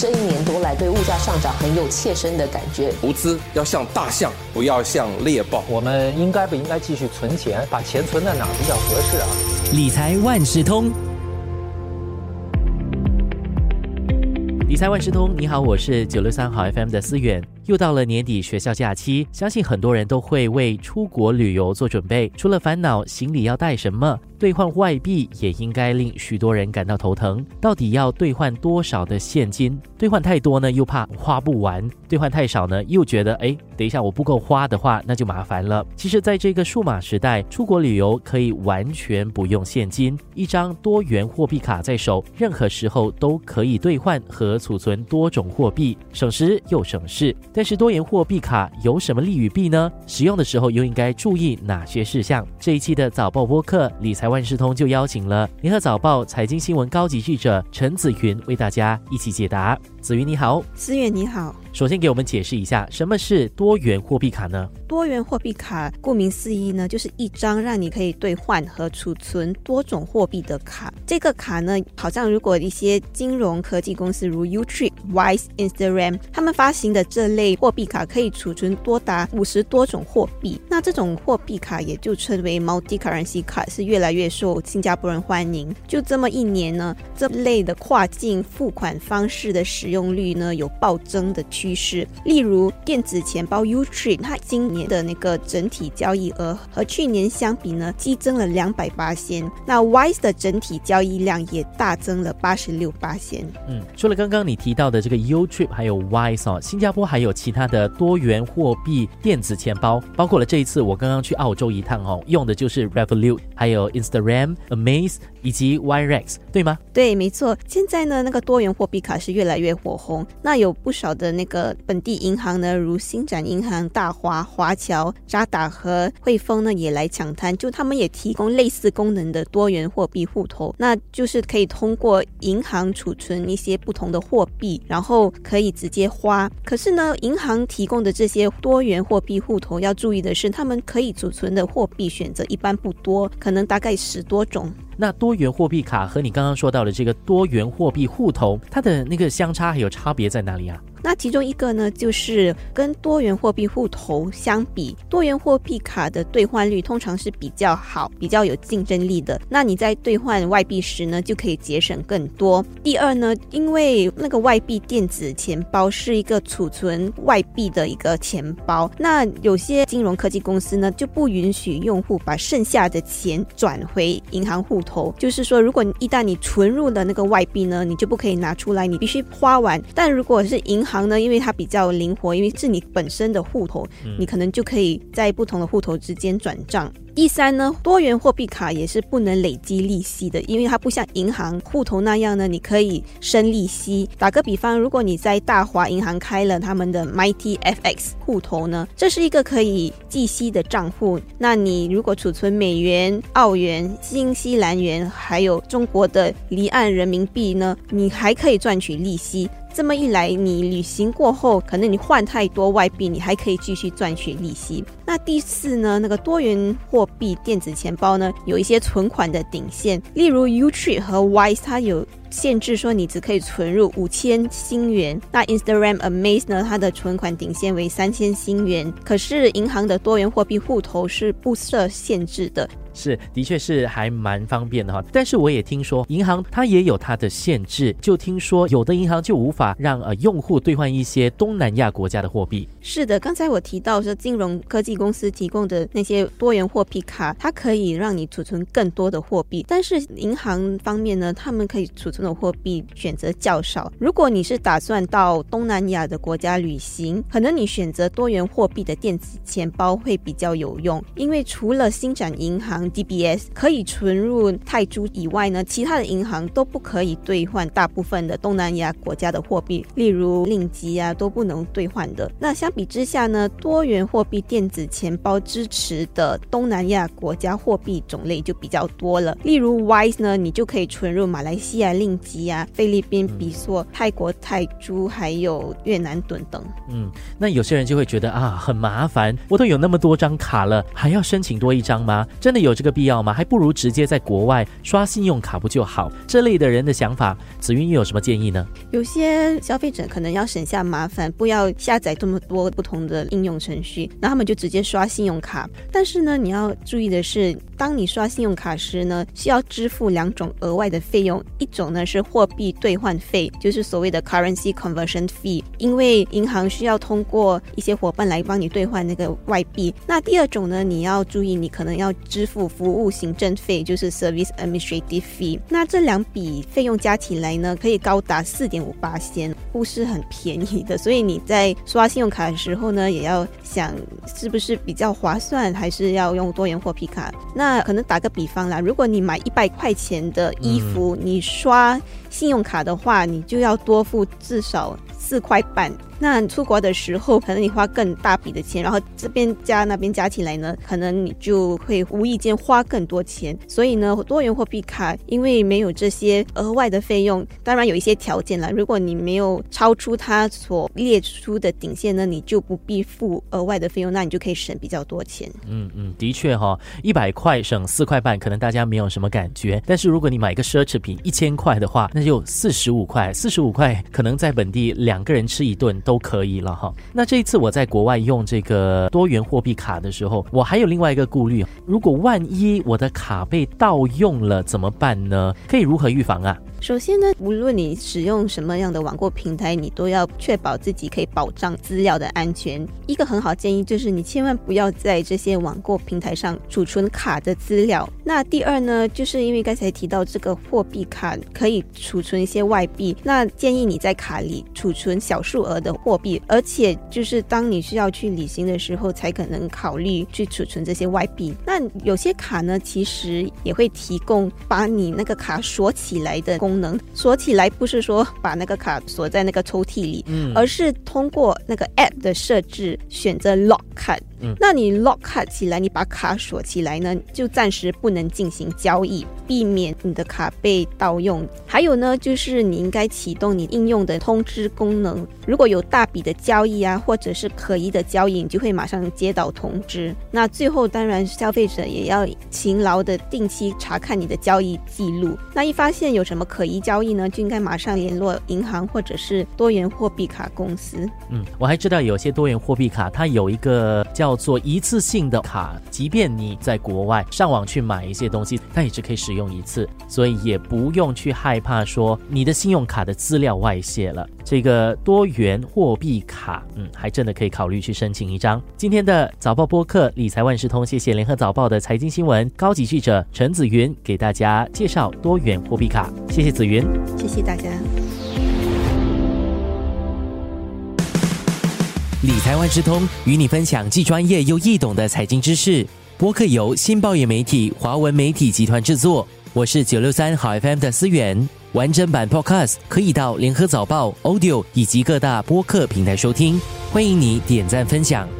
这一年多来对物价上涨很有切身的感觉。投资要像大象，不要像猎豹。我们应该不应该继续存钱？把钱存在哪比较合适啊？理财万事通。理财万事通，你好，我是九六三好 FM 的思远。又到了年底学校假期，相信很多人都会为出国旅游做准备。除了烦恼行李要带什么，兑换外币也应该令许多人感到头疼。到底要兑换多少的现金？兑换太多呢，又怕花不完；兑换太少呢，又觉得哎，等一下我不够花的话，那就麻烦了。其实，在这个数码时代，出国旅游可以完全不用现金，一张多元货币卡在手，任何时候都可以兑换和储存多种货币，省时又省事。但是多元货币卡有什么利与弊呢？使用的时候又应该注意哪些事项？这一期的早报播客理财万事通就邀请了联合早报财经新闻高级记者陈子云为大家一起解答。子云你好，思远你好。首先给我们解释一下什么是多多元货币卡呢？多元货币卡顾名思义呢，就是一张让你可以兑换和储存多种货币的卡。这个卡呢，好像如果一些金融科技公司如 Utrip、Wise、Instagram 他们发行的这类货币卡，可以储存多达五十多种货币。那这种货币卡也就称为 Multi Currency 卡，是越来越受新加坡人欢迎。就这么一年呢，这类的跨境付款方式的使用率呢，有暴增的。趋势，例如电子钱包 Utrip，它今年的那个整体交易额和去年相比呢，激增了两百八千。那 Wise 的整体交易量也大增了八十六八千。嗯，除了刚刚你提到的这个 Utrip，还有 Wise 哦，新加坡还有其他的多元货币电子钱包，包括了这一次我刚刚去澳洲一趟哦，用的就是 Revolut，还有 Instagram、Amaze 以及 Yrex，对吗？对，没错。现在呢，那个多元货币卡是越来越火红，那有不少的那。个本地银行呢，如新展银行、大华、华侨、渣打和汇丰呢，也来抢滩。就他们也提供类似功能的多元货币户头，那就是可以通过银行储存一些不同的货币，然后可以直接花。可是呢，银行提供的这些多元货币户头要注意的是，他们可以储存的货币选择一般不多，可能大概十多种。那多元货币卡和你刚刚说到的这个多元货币户头，它的那个相差还有差别在哪里啊？那其中一个呢，就是跟多元货币户头相比，多元货币卡的兑换率通常是比较好、比较有竞争力的。那你在兑换外币时呢，就可以节省更多。第二呢，因为那个外币电子钱包是一个储存外币的一个钱包，那有些金融科技公司呢就不允许用户把剩下的钱转回银行户头。就是说，如果一旦你存入了那个外币呢，你就不可以拿出来，你必须花完。但如果是银行呢，因为它比较灵活，因为是你本身的户头，你可能就可以在不同的户头之间转账。第三呢，多元货币卡也是不能累积利息的，因为它不像银行户头那样呢，你可以生利息。打个比方，如果你在大华银行开了他们的 Mighty FX 户头呢，这是一个可以计息的账户。那你如果储存美元、澳元、新西兰元，还有中国的离岸人民币呢，你还可以赚取利息。这么一来，你旅行过后，可能你换太多外币，你还可以继续赚取利息。那第四呢？那个多元货币电子钱包呢，有一些存款的顶线，例如 Utrip 和 Wise，它有限制，说你只可以存入五千新元。那 Instagram、Amaze 呢，它的存款顶限为三千新元。可是银行的多元货币户头是不设限制的。是，的确是还蛮方便的哈。但是我也听说，银行它也有它的限制。就听说有的银行就无法让呃用户兑换一些东南亚国家的货币。是的，刚才我提到说，金融科技公司提供的那些多元货币卡，它可以让你储存更多的货币。但是银行方面呢，他们可以储存的货币选择较少。如果你是打算到东南亚的国家旅行，可能你选择多元货币的电子钱包会比较有用，因为除了新展银行。DBS 可以存入泰铢以外呢，其他的银行都不可以兑换大部分的东南亚国家的货币，例如令吉啊都不能兑换的。那相比之下呢，多元货币电子钱包支持的东南亚国家货币种类就比较多了，例如 Wise 呢，你就可以存入马来西亚令吉啊、菲律宾比索、泰国泰铢，还有越南盾等。嗯，那有些人就会觉得啊很麻烦，我都有那么多张卡了，还要申请多一张吗？真的有？这个必要吗？还不如直接在国外刷信用卡不就好？这类的人的想法，紫云又有什么建议呢？有些消费者可能要省下麻烦，不要下载这么多不同的应用程序，那他们就直接刷信用卡。但是呢，你要注意的是，当你刷信用卡时呢，需要支付两种额外的费用，一种呢是货币兑换费，就是所谓的 currency conversion fee，因为银行需要通过一些伙伴来帮你兑换那个外币。那第二种呢，你要注意，你可能要支付服务行政费，就是 service administrative fee。那这两笔费用加起来呢，可以高达四点五八仙，不是很便宜的。所以你在刷信用卡的时候呢，也要想是不是比较划算，还是要用多元货币卡。那可能打个比方啦，如果你买一百块钱的衣服，你刷信用卡的话，你就要多付至少四块半。那出国的时候，可能你花更大笔的钱，然后这边加那边加起来呢，可能你就会无意间花更多钱。所以呢，多元货币卡因为没有这些额外的费用，当然有一些条件了。如果你没有超出它所列出的顶线呢，你就不必付额外的费用，那你就可以省比较多钱。嗯嗯，的确哈，一百块省四块半，可能大家没有什么感觉。但是如果你买一个奢侈品一千块的话，那就四十五块，四十五块可能在本地两个人吃一顿。都可以了哈。那这一次我在国外用这个多元货币卡的时候，我还有另外一个顾虑：如果万一我的卡被盗用了怎么办呢？可以如何预防啊？首先呢，无论你使用什么样的网购平台，你都要确保自己可以保障资料的安全。一个很好建议就是，你千万不要在这些网购平台上储存卡的资料。那第二呢，就是因为刚才提到这个货币卡可以储存一些外币，那建议你在卡里储存小数额的货币，而且就是当你需要去旅行的时候，才可能考虑去储存这些外币。那有些卡呢，其实也会提供把你那个卡锁起来的功。功能锁起来不是说把那个卡锁在那个抽屉里，嗯，而是通过那个 app 的设置选择 lock 卡。嗯，那你 lock 卡起来，你把卡锁起来呢，就暂时不能进行交易，避免你的卡被盗用。还有呢，就是你应该启动你应用的通知功能，如果有大笔的交易啊，或者是可疑的交易，你就会马上接到通知。那最后，当然消费者也要勤劳的定期查看你的交易记录。那一发现有什么可可疑交易呢，就应该马上联络银行或者是多元货币卡公司。嗯，我还知道有些多元货币卡，它有一个叫叫做一次性的卡，即便你在国外上网去买一些东西，它也只可以使用一次，所以也不用去害怕说你的信用卡的资料外泄了。这个多元货币卡，嗯，还真的可以考虑去申请一张。今天的早报播客理财万事通，谢谢联合早报的财经新闻高级记者陈子云给大家介绍多元货币卡，谢谢。子云，谢谢大家。理财万事通与你分享既专业又易懂的财经知识。播客由新报业媒体华文媒体集团制作。我是九六三好 FM 的思源。完整版 Podcast 可以到联合早报 Audio 以及各大播客平台收听。欢迎你点赞分享。